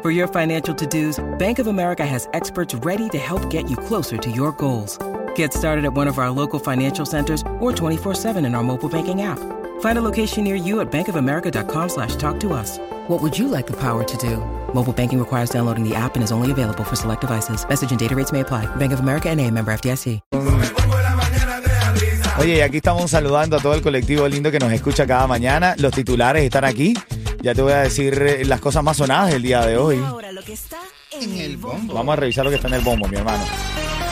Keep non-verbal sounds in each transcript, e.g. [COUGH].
For your financial to dos, Bank of America has experts ready to help get you closer to your goals. Get started at one of our local financial centers or 24-7 in our mobile banking app. Find a location near you at bankofamerica.com slash talk to us. What would you like the power to do? Mobile banking requires downloading the app and is only available for select devices. Message and data rates may apply. Bank of America and a member FDIC. Oye, aquí estamos saludando a todo el colectivo lindo que nos escucha cada mañana. Los titulares están aquí. Ya te voy a decir eh, las cosas más sonadas del día de hoy. Ahora lo que está en el bombo. Vamos a revisar lo que está en el bombo, mi hermano.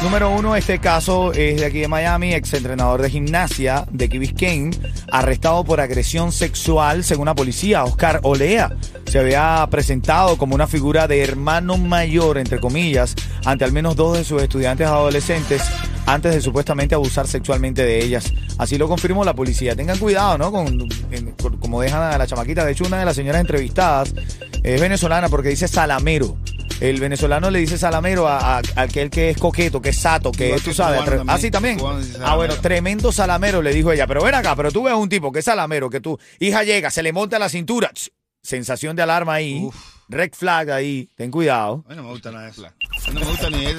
Número uno, este caso es de aquí de Miami, exentrenador de gimnasia de Key Biscayne, arrestado por agresión sexual, según la policía. Oscar Olea se había presentado como una figura de hermano mayor, entre comillas, ante al menos dos de sus estudiantes adolescentes antes de supuestamente abusar sexualmente de ellas. Así lo confirmó la policía. Tengan cuidado, ¿no? Con, en- con- como dejan a la chamaquita. De hecho, una de las señoras entrevistadas es venezolana porque dice salamero. El venezolano le dice salamero a, a- a aquel que es coqueto, que es sato, que es, tú sabes. también. Ah, sí, también. Ah, bueno, tremendo salamero, le dijo ella. Pero ven acá, pero tú ves un tipo que es salamero, que tu hija llega, se le monta la cintura. Sensación de alarma ahí. Uf. Red flag ahí. Ten cuidado. A mí no me gusta nada de eso. A mí no me gusta ni, ese,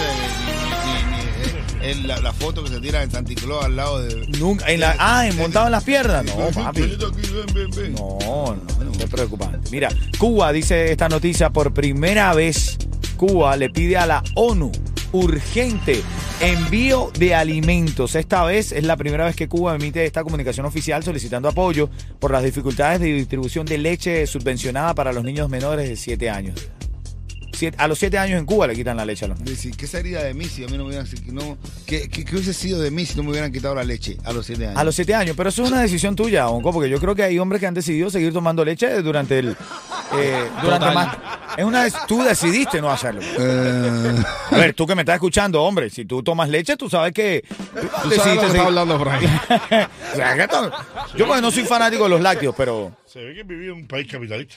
la, la foto que se tira en Santa Claus al lado de... Nunca. En la, ah, en montado en las piernas. No, papi. No, no, no es preocupante. Mira, Cuba dice esta noticia por primera vez. Cuba le pide a la ONU urgente envío de alimentos. Esta vez es la primera vez que Cuba emite esta comunicación oficial solicitando apoyo por las dificultades de distribución de leche subvencionada para los niños menores de 7 años. Siete- a los 7 años en Cuba le quitan la leche a los niños. ¿Qué sería de mí si a mí no me hubieran... no, ¿qué, qué, qué hubiese sido de mí si no me hubieran quitado la leche a los siete años? A los 7 años, pero eso es una decisión tuya, Onco, porque yo creo que hay hombres que han decidido seguir tomando leche durante el... eh, durante más... Es una... vez- Tú decidiste no hacerlo. Eh, A ver, tú que me estás escuchando, hombre, si tú tomas leche, tú sabes que... tú sabes lo que está hablando, Frank. [LAUGHS] O sea, que esto- yo pues no soy fanático de los lácteos, pero... Se ve que vivía en un país capitalista.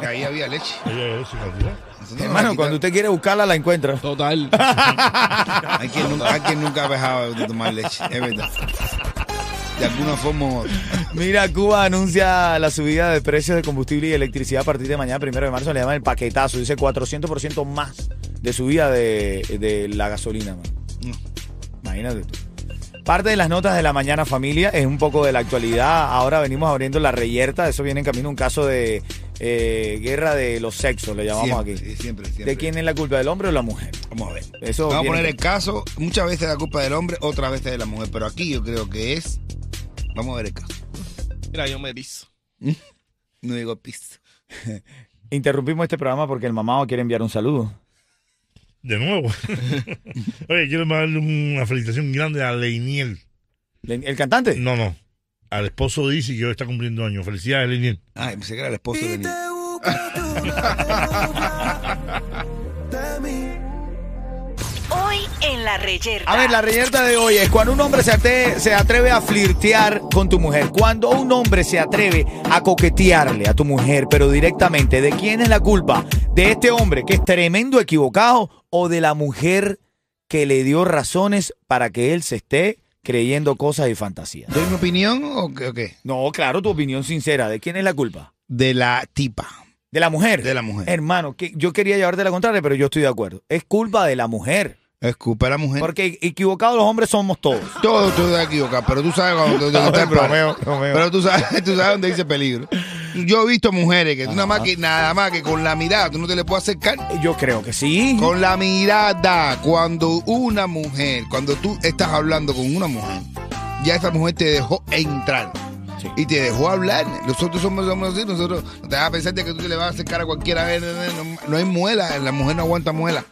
Y ahí había leche. Ella es cantidad. No lo Hermano, cuando usted quiere buscarla, la encuentra. Total. [LAUGHS] Hay quien, nunca, hay quien nunca ha dejado de tomar leche, es verdad. De alguna forma u otra. Mira, Cuba anuncia la subida de precios de combustible y electricidad a partir de mañana, primero de marzo, le llaman el paquetazo. Dice 400% más de subida de, de la gasolina, man. No. Imagínate tú. Parte de las notas de la mañana familia es un poco de la actualidad. Ahora venimos abriendo la reyerta. Eso viene en camino un caso de eh, guerra de los sexos, le llamamos Siempre, aquí. sí, siempre, siempre. ¿De quién es la culpa, del hombre o la mujer? Vamos a ver. Eso Vamos a poner el caso, muchas veces la culpa del hombre, otras veces de la mujer, pero aquí yo creo que es, vamos a ver el caso. Mira, yo me piso. [LAUGHS] No digo piso. [LAUGHS] Interrumpimos este programa porque el mamado quiere enviar un saludo. De nuevo. [LAUGHS] Oye, quiero darle una felicitación grande a Leiniel. ¿El cantante? No, no. Al esposo de Izzy que hoy está cumpliendo años. Felicidades, Leiniel. Ay, pensé que era el esposo de niño. En la reyerta. A ver, la reyerta de hoy es cuando un hombre se, ate- se atreve a flirtear con tu mujer. Cuando un hombre se atreve a coquetearle a tu mujer, pero directamente, ¿de quién es la culpa? ¿De este hombre que es tremendo equivocado o de la mujer que le dio razones para que él se esté creyendo cosas y fantasías? ¿Doy mi opinión o qué? o qué? No, claro, tu opinión sincera. ¿De quién es la culpa? De la tipa. ¿De la mujer? De la mujer. Hermano, que yo quería llevarte la contraria, pero yo estoy de acuerdo. Es culpa de la mujer. Es culpa de la mujer. Porque equivocados los hombres somos todos. Todo tú equivocado, pero tú sabes cuando estás bromeo, bromeo. Pero tú sabes, [LAUGHS] tú sabes dónde dice peligro. Yo he visto mujeres que tú nada más que nada más que con la mirada tú no te le puedes acercar. Yo creo que sí. Con la mirada, cuando una mujer, cuando tú estás hablando con una mujer, ya esa mujer te dejó entrar. Sí. Y te dejó hablar. Nosotros somos, somos así, nosotros no te vas a pensar de que tú te le vas a acercar a cualquiera. No, no, no hay muela, la mujer no aguanta muela.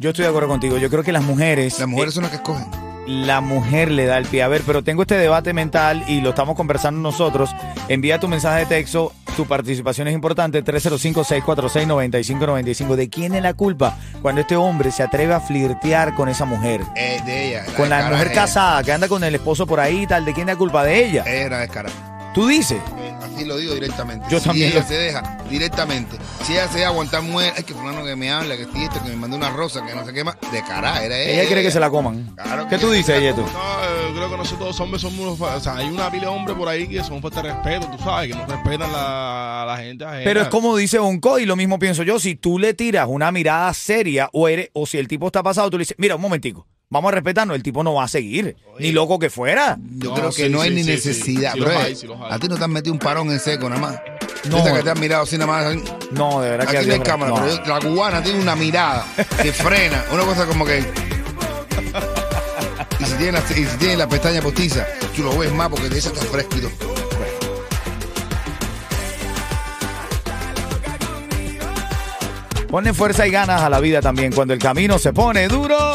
Yo estoy de acuerdo contigo. Yo creo que las mujeres. Las mujeres eh, son las que escogen. la mujer le da el pie. A ver, pero tengo este debate mental y lo estamos conversando nosotros. Envía tu mensaje de texto Tu participación es importante. 305-646-9595. ¿De quién es la culpa cuando este hombre se atreve a flirtear con esa mujer? Eh, de ella. Con la mujer es casada que anda con el esposo por ahí y tal. ¿De quién es la culpa de ella? Ella era descarada. Tú dices. Así lo digo directamente. Yo si también ella lo- se deja directamente. Si ella se deja aguantar mujer, ay que fulano que me habla, que sí esto, que me mandó una rosa, que no sé qué más. De cara, era ella. Ella quiere que se la coman. Claro ¿Qué que tú dices, Yeto? No, eh, creo que nosotros los hombres somos O sea, hay una pila de hombres por ahí que son falta de respeto, tú sabes, que no respetan la, a la gente ajena. Pero es como dice Bonco y lo mismo pienso yo. Si tú le tiras una mirada seria o, eres, o si el tipo está pasado, tú le dices, mira, un momentico, vamos a respetarnos. El tipo no va a seguir. Ni loco que fuera. Yo No, creo que sí, no hay sí, ni sí, necesidad. bro. hay. A ti no te han metido un parón en seco nada más. No. Esa que te han mirado así nada más. No, de verdad que Aquí no hay cámara, no. pero la cubana tiene una mirada que frena. Una cosa como que. Y si tiene la, y si tiene la pestaña postiza, tú lo ves más porque de esa está todo. Pone fuerza y ganas a la vida también. Cuando el camino se pone duro.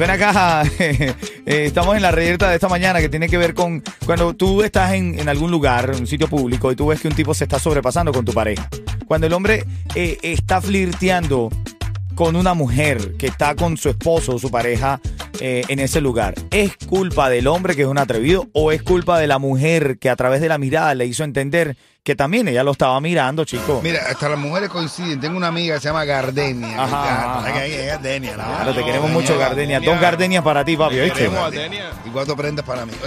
Ven acá, [LAUGHS] eh, estamos en la reyerta de esta mañana que tiene que ver con cuando tú estás en, en algún lugar, un sitio público, y tú ves que un tipo se está sobrepasando con tu pareja. Cuando el hombre eh, está flirteando con una mujer que está con su esposo o su pareja eh, en ese lugar, ¿es culpa del hombre que es un atrevido o es culpa de la mujer que a través de la mirada le hizo entender que también ella lo estaba mirando, chico? Mira, hasta las mujeres coinciden. Tengo una amiga que se llama Gardenia. Ajá, ajá. Gardenia. ¿no? Claro, te queremos mucho, Gardenia. Gardenia. Dos gardenias para ti, papi, ¿oíste? Y cuatro prendas para mí. [LAUGHS]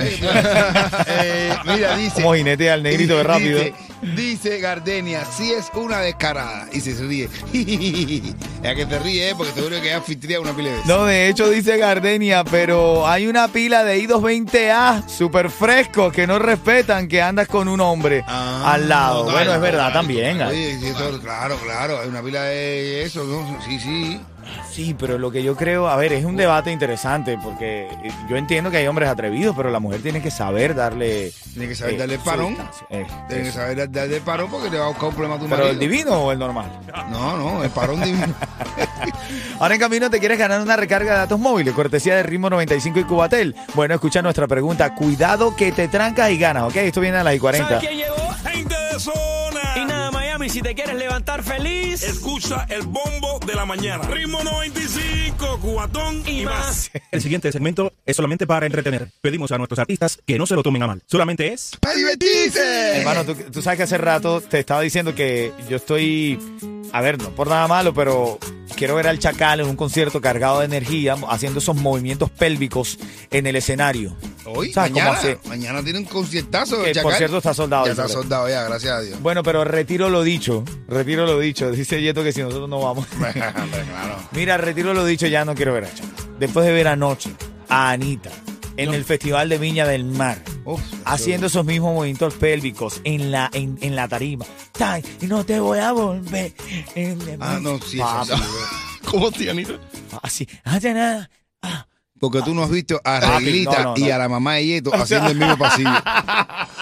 Eh, mira, dice. Como jinete al negrito de rápido. Dice, dice Gardenia, si es una descarada. Y se ríe. [LAUGHS] Es que te ríe, ¿eh? porque seguro que anfitrión una pila de veces. No, de hecho dice Gardenia, pero hay una pila de I220A súper frescos que no respetan que andas con un hombre Ah, al lado. bueno, es verdad también. Oye, sí, eso- claro, claro, hay una pila de eso, ¿no? Sí, sí. Sí, pero lo que yo creo, a ver, es un debate interesante porque yo entiendo que hay hombres atrevidos, pero la mujer tiene que saber darle... Tiene que saber eh, darle el parón. Eh, Tiene que saber darle el parón porque le va a buscar un problema a tu ¿Pero el divino o el normal? No, no, el parón divino. [LAUGHS] Ahora en camino te quieres ganar una recarga de datos móviles, cortesía de Ritmo 95 y Cubatel. Bueno, escucha nuestra pregunta. Cuidado que te trancas y ganas, ¿ok? Esto viene a las y 40. ¿Sabes quién llegó? Gente de zona. Y nada, Miami, si te quieres levantar feliz Escucha el bombo de la mañana. Ritmo 95, cubatón y, y más. El siguiente segmento es solamente para entretener. Pedimos a nuestros artistas que no se lo tomen a mal. Solamente es ¡Para divertirse! Hermano, tú, tú sabes que hace rato te estaba diciendo que yo estoy, a ver, no por nada malo, pero quiero ver al Chacal en un concierto cargado de energía, haciendo esos movimientos pélvicos en el escenario. Hoy, ¿Sabes cómo mañana, hace? mañana tiene un conciertazo. Que, por cierto, está soldado, Ya está soldado ya, gracias a Dios. Bueno, pero retiro lo dicho, retiro lo dicho. [LAUGHS] Dice Yeto que si nosotros no vamos. [LAUGHS] Claro. Mira, retiro lo dicho, ya no quiero ver a Chacal. Después de ver anoche a Anita en el Festival de Viña del Mar. Uf, haciendo esos mismos movimientos pélvicos en la en, en la tarima. Y no te voy a volver. Ah, no, sí, eso Papi, sí. [LAUGHS] ¿Cómo te, Anita? Así, hace nada. Porque tú no has visto a Reglita no, no, y a la mamá de Yeto haciendo el mismo pasillo. [LAUGHS]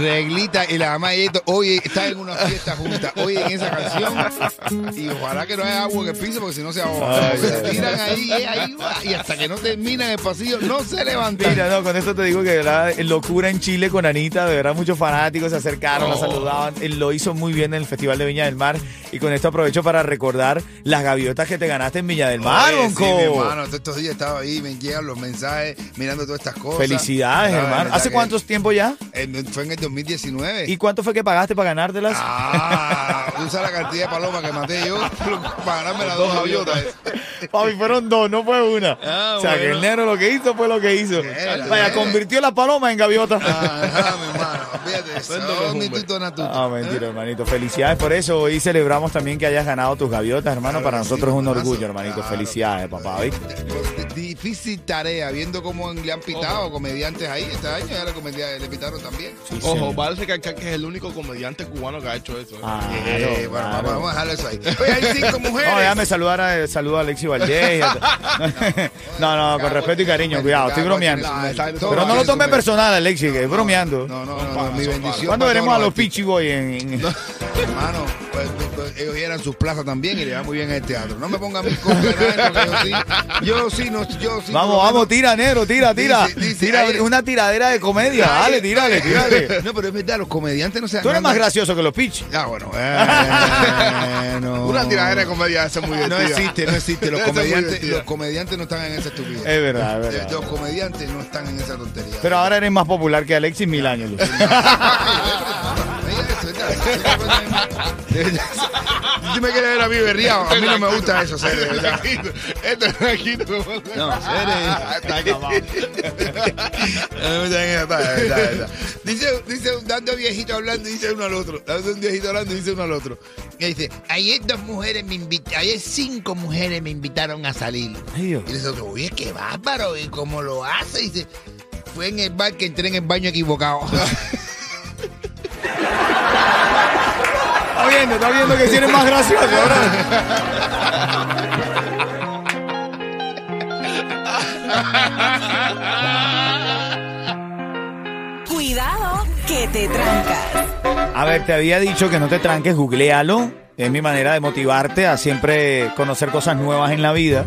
Reglita y la mamá de Yeto, oye, están en una fiesta juntas, oye, en esa canción. Y ojalá que no haya agua en el piso porque si no se ahoga. Se tiran ahí, eh, ahí, y hasta que no terminan el pasillo, no se levantan. Mira, no, con esto te digo que de verdad, locura en Chile con Anita, de verdad muchos fanáticos se acercaron, la saludaban, él lo hizo muy bien en el Festival de Viña del Mar y con esto aprovecho para recordar las gaviotas que te ganaste en Viña del Mar, Oye, sí, mi hermano, todos estos días estaba ahí, me llegan los mensajes, mirando todas estas cosas. Felicidades, hermano. ¿Hace que- cuánto tiempo ya? en- fue en el 2019. ¿Y cuánto fue que pagaste para ganártelas? Ah, sabes la cantidad de palomas que maté yo [LAUGHS] para ganarme las dos gaviotas. Papi, fueron dos, no fue una. Ah, o sea, que el negro lo que hizo fue lo que hizo. Era, Vaya, era. convirtió la paloma en gaviota. Ah, mi hermano, fíjate eso. Mentira, hermanito. Felicidades por eso. Hoy celebramos también que hayas ganado tus gaviotas, hermano. Claro Para nosotros sí, es un orgullo, hermanito. Claro. Felicidades, papá, ¿viste? Difícil tarea, viendo cómo le han pitado comediantes ahí este año, ya le, comedia- le pitaron también. Ojo, parece que es el único comediante cubano que ha hecho eso. ¿eh? Ah, Eh, claro, bueno, claro. vamos, vamos a dejarlo eso ahí. Oye, hay cinco [LAUGHS] mujeres. No, déjame saludar a, saludo a Alexi Valdés. [LAUGHS] No, no, con respeto y cariño, cuidado, estoy bromeando. Pero no lo tome personal, Alexi, que es bromeando. No, no, no, no, mi bendición. ¿Cuándo veremos a los artistas. Pichi Boy en, [LAUGHS] Hermano, ellos llenan sus plazas también y le va muy bien el teatro. No me ponga a mí con Fernando, que yo sí, yo sí, no, yo sí. Vamos, vamos, menos- tira, negro, tira, tira. Dice- dice, tira ay, una tiradera de comedia. Dale, tírale, tírale. No, pero es verdad, los comediantes no se Tú eres más gracioso que los pitch. Ah, bueno. [LAUGHS] Una tiradera de comedia es muy No divertida. existe, no existe. Los [LAUGHS] comediantes, los comediantes no están en esa estupidez. Es verdad, es verdad. Los comediantes no están en esa tontería. Pero ahora eres más popular que Alexis Milaño. [LAUGHS] [LAUGHS] Tú me quieres ver a mí berriado, a mí no me gusta eso, verdad. Esto es. No, [LAUGHS] de verdad. Dice, dice, dando viejito hablando, dice uno al otro. Dando un viejito hablando, dice uno al otro. Y dice, ayer dos mujeres me invitaron, ayer cinco mujeres me invitaron a salir. Y dice otro, oye, qué bárbaro, ¿y cómo lo hace? Y dice, fue en el bar que entré en el baño equivocado. [LAUGHS] Está viendo, está viendo que si eres más gracioso. ahora. Cuidado que te trancas. A ver, te había dicho que no te tranques, googlealo. Es mi manera de motivarte a siempre conocer cosas nuevas en la vida.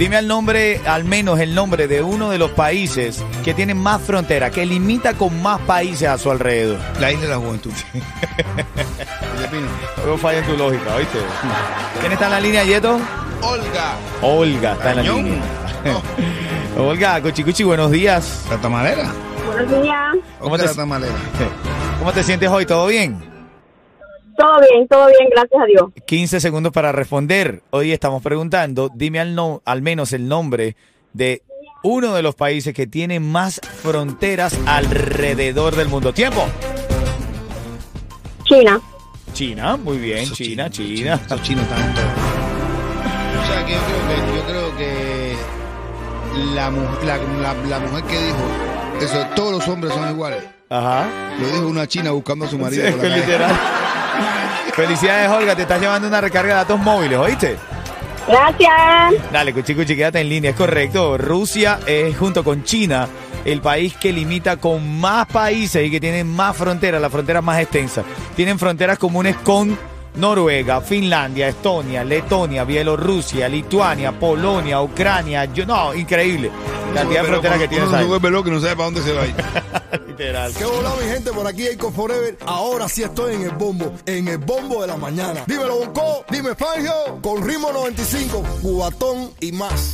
Dime al nombre, al menos el nombre de uno de los países que tiene más frontera, que limita con más países a su alrededor. La isla de la juventud. Luego falla en tu lógica, ¿oíste? ¿Quién está en la línea, Yeto? Olga. Olga está en la línea. [LAUGHS] Olga, Cochicuchi, buenos días. ¿La tamalera? Buenos días. ¿Cómo ¿Cómo te- la tamalera? [LAUGHS] ¿Cómo te sientes hoy? ¿Todo bien? Todo bien, todo bien, gracias a Dios. 15 segundos para responder. Hoy estamos preguntando, dime al, no, al menos el nombre de uno de los países que tiene más fronteras alrededor del mundo. Tiempo. China. China, muy bien, China, chinos, China. Estos chinos tanto. O sea, que yo creo que, yo creo que la, mu- la, la, la mujer que dijo eso, todos los hombres son iguales. Ajá. Lo dijo una china buscando a su marido Sí, por la calle. literal. Felicidades, Olga, te estás llevando una recarga de datos móviles, ¿oíste? Gracias. Dale, Cuchi Cuchi, quédate en línea, es correcto. Rusia es junto con China el país que limita con más países y que tiene más fronteras, las fronteras más extensas. Tienen fronteras comunes con Noruega, Finlandia, Estonia, Letonia, Bielorrusia, Lituania, Polonia, Ucrania. Yo, no, increíble. Cantidad de fronteras que vuelve loco y no sabe para dónde se va a ir. [LAUGHS] ¿Qué hola mi gente? Por aquí Eco Forever. Ahora sí estoy en el bombo, en el bombo de la mañana. Dímelo Bonco, dime Fangio, con ritmo 95, cubatón y más.